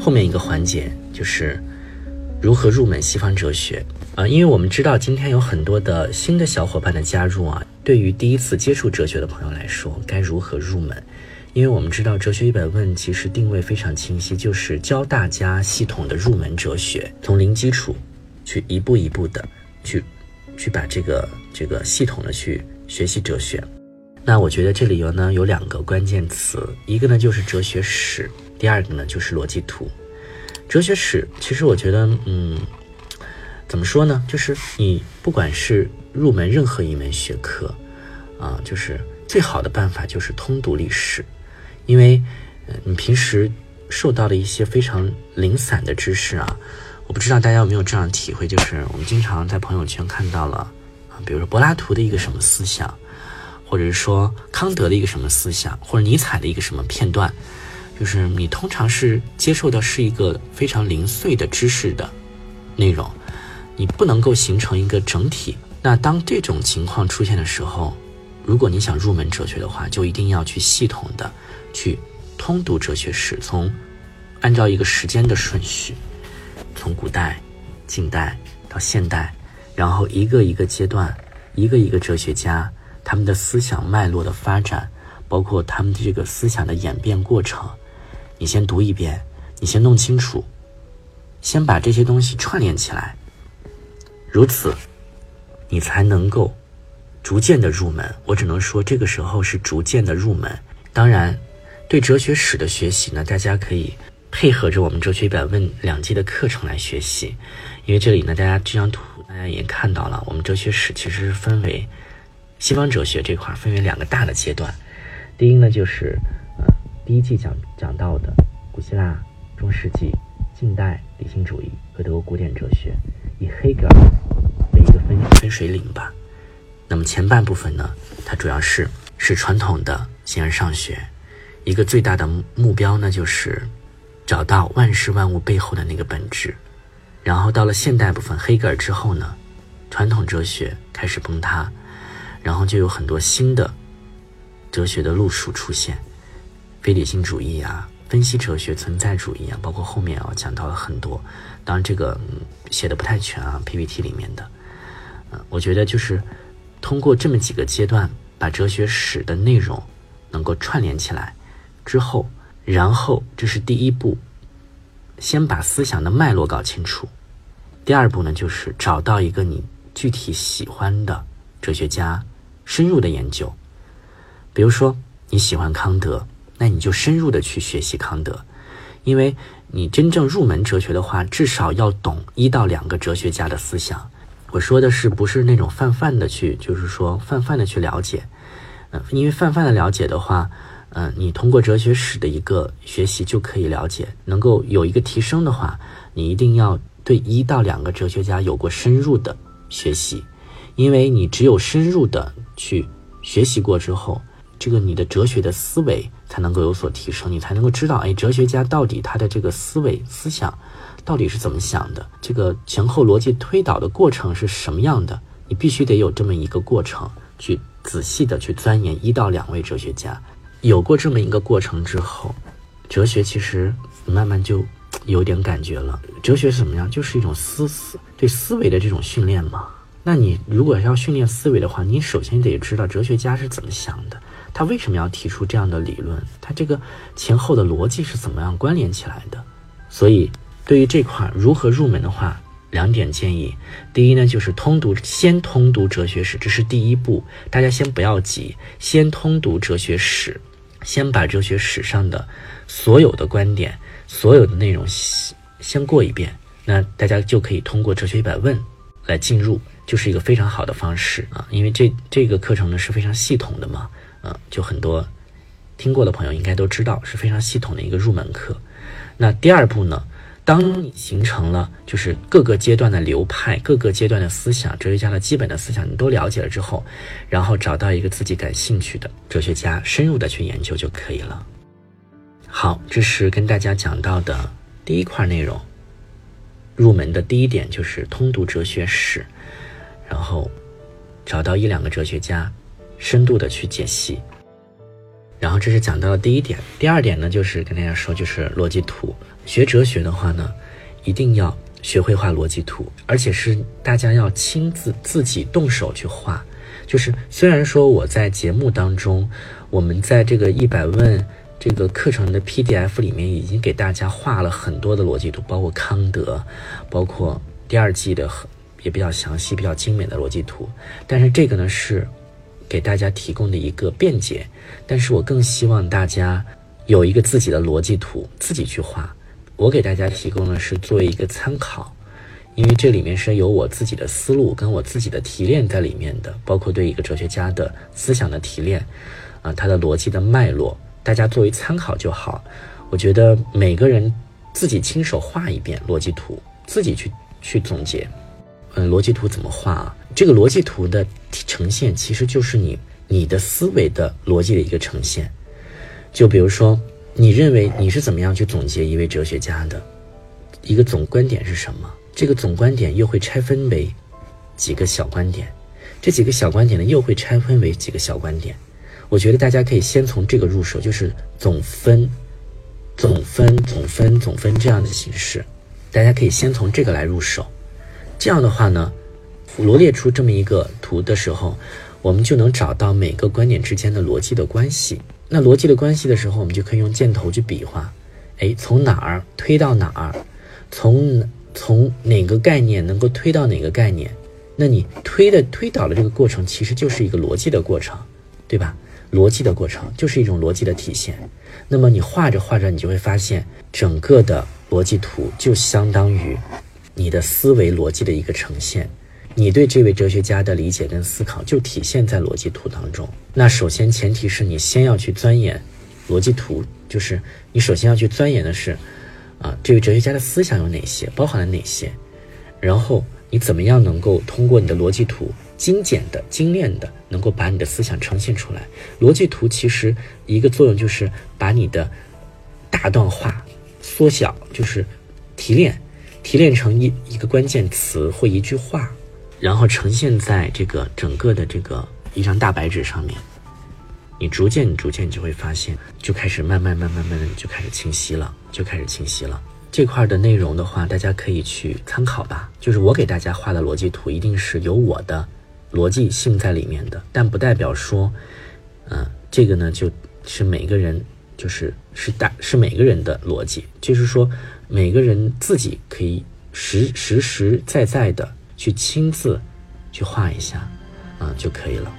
后面一个环节就是如何入门西方哲学啊，因为我们知道今天有很多的新的小伙伴的加入啊，对于第一次接触哲学的朋友来说，该如何入门？因为我们知道《哲学一百问》其实定位非常清晰，就是教大家系统的入门哲学，从零基础去一步一步的去去把这个这个系统的去学习哲学。那我觉得这里有呢有两个关键词，一个呢就是哲学史，第二个呢就是逻辑图。哲学史其实我觉得，嗯，怎么说呢？就是你不管是入门任何一门学科，啊，就是最好的办法就是通读历史。因为，你平时受到的一些非常零散的知识啊，我不知道大家有没有这样的体会，就是我们经常在朋友圈看到了啊，比如说柏拉图的一个什么思想，或者是说康德的一个什么思想，或者尼采的一个什么片段，就是你通常是接受的是一个非常零碎的知识的内容，你不能够形成一个整体。那当这种情况出现的时候，如果你想入门哲学的话，就一定要去系统的。去通读哲学史，从按照一个时间的顺序，从古代、近代到现代，然后一个一个阶段，一个一个哲学家他们的思想脉络的发展，包括他们的这个思想的演变过程，你先读一遍，你先弄清楚，先把这些东西串联起来，如此，你才能够逐渐的入门。我只能说，这个时候是逐渐的入门，当然。对哲学史的学习呢，大家可以配合着我们《哲学一百问》两季的课程来学习，因为这里呢，大家这张图大家也看到了，我们哲学史其实是分为西方哲学这块分为两个大的阶段。第一呢，就是第一季讲讲到的古希腊、中世纪、近代理性主义和德国古典哲学，以黑格尔为一个分分水岭吧。那么前半部分呢，它主要是是传统的形而上学。一个最大的目标呢，就是找到万事万物背后的那个本质。然后到了现代部分，黑格尔之后呢，传统哲学开始崩塌，然后就有很多新的哲学的路数出现，非理性主义啊，分析哲学、存在主义啊，包括后面啊讲到了很多。当然这个写的不太全啊，PPT 里面的。嗯，我觉得就是通过这么几个阶段，把哲学史的内容能够串联起来。之后，然后这是第一步，先把思想的脉络搞清楚。第二步呢，就是找到一个你具体喜欢的哲学家，深入的研究。比如说你喜欢康德，那你就深入的去学习康德，因为你真正入门哲学的话，至少要懂一到两个哲学家的思想。我说的是不是那种泛泛的去，就是说泛泛的去了解，嗯，因为泛泛的了解的话。嗯，你通过哲学史的一个学习就可以了解，能够有一个提升的话，你一定要对一到两个哲学家有过深入的学习，因为你只有深入的去学习过之后，这个你的哲学的思维才能够有所提升，你才能够知道，哎，哲学家到底他的这个思维思想到底是怎么想的，这个前后逻辑推导的过程是什么样的，你必须得有这么一个过程，去仔细的去钻研一到两位哲学家。有过这么一个过程之后，哲学其实慢慢就有点感觉了。哲学是怎么样？就是一种思思对思维的这种训练嘛。那你如果要训练思维的话，你首先得知道哲学家是怎么想的，他为什么要提出这样的理论，他这个前后的逻辑是怎么样关联起来的。所以，对于这块如何入门的话，两点建议：第一呢，就是通读，先通读哲学史，这是第一步，大家先不要急，先通读哲学史。先把哲学史上的所有的观点、所有的内容先过一遍，那大家就可以通过《哲学一百问》来进入，就是一个非常好的方式啊！因为这这个课程呢是非常系统的嘛，嗯，就很多听过的朋友应该都知道是非常系统的一个入门课。那第二步呢？当你形成了就是各个阶段的流派、各个阶段的思想、哲学家的基本的思想，你都了解了之后，然后找到一个自己感兴趣的哲学家，深入的去研究就可以了。好，这是跟大家讲到的第一块内容。入门的第一点就是通读哲学史，然后找到一两个哲学家，深度的去解析。然后这是讲到了第一点，第二点呢，就是跟大家说，就是逻辑图学哲学的话呢，一定要学会画逻辑图，而且是大家要亲自自己动手去画。就是虽然说我在节目当中，我们在这个一百问这个课程的 PDF 里面已经给大家画了很多的逻辑图，包括康德，包括第二季的也比较详细、比较精美的逻辑图。但是这个呢是给大家提供的一个便捷，但是我更希望大家有一个自己的逻辑图，自己去画。我给大家提供的是作为一个参考。因为这里面是有我自己的思路跟我自己的提炼在里面的，包括对一个哲学家的思想的提炼，啊，他的逻辑的脉络，大家作为参考就好。我觉得每个人自己亲手画一遍逻辑图，自己去去总结。嗯，逻辑图怎么画啊？这个逻辑图的呈现其实就是你你的思维的逻辑的一个呈现。就比如说，你认为你是怎么样去总结一位哲学家的一个总观点是什么？这个总观点又会拆分为几个小观点，这几个小观点呢又会拆分为几个小观点。我觉得大家可以先从这个入手，就是总分、总分、总分、总分这样的形式。大家可以先从这个来入手。这样的话呢，罗列出这么一个图的时候，我们就能找到每个观点之间的逻辑的关系。那逻辑的关系的时候，我们就可以用箭头去比划，哎，从哪儿推到哪儿，从。从哪个概念能够推到哪个概念，那你推的推导的这个过程其实就是一个逻辑的过程，对吧？逻辑的过程就是一种逻辑的体现。那么你画着画着，你就会发现整个的逻辑图就相当于你的思维逻辑的一个呈现。你对这位哲学家的理解跟思考就体现在逻辑图当中。那首先前提是你先要去钻研逻辑图，就是你首先要去钻研的是。啊，这位哲学家的思想有哪些，包含了哪些？然后你怎么样能够通过你的逻辑图精简的、精炼的，能够把你的思想呈现出来？逻辑图其实一个作用就是把你的大段话缩小，就是提炼，提炼成一一个关键词或一句话，然后呈现在这个整个的这个一张大白纸上面。你逐渐、逐渐你就会发现，就开始慢慢、慢慢、慢慢就开始清晰了，就开始清晰了。这块的内容的话，大家可以去参考吧。就是我给大家画的逻辑图，一定是有我的逻辑性在里面的，但不代表说，嗯，这个呢就是每个人就是是大是每个人的逻辑，就是说每个人自己可以实实实在在的去亲自去画一下，啊就可以了。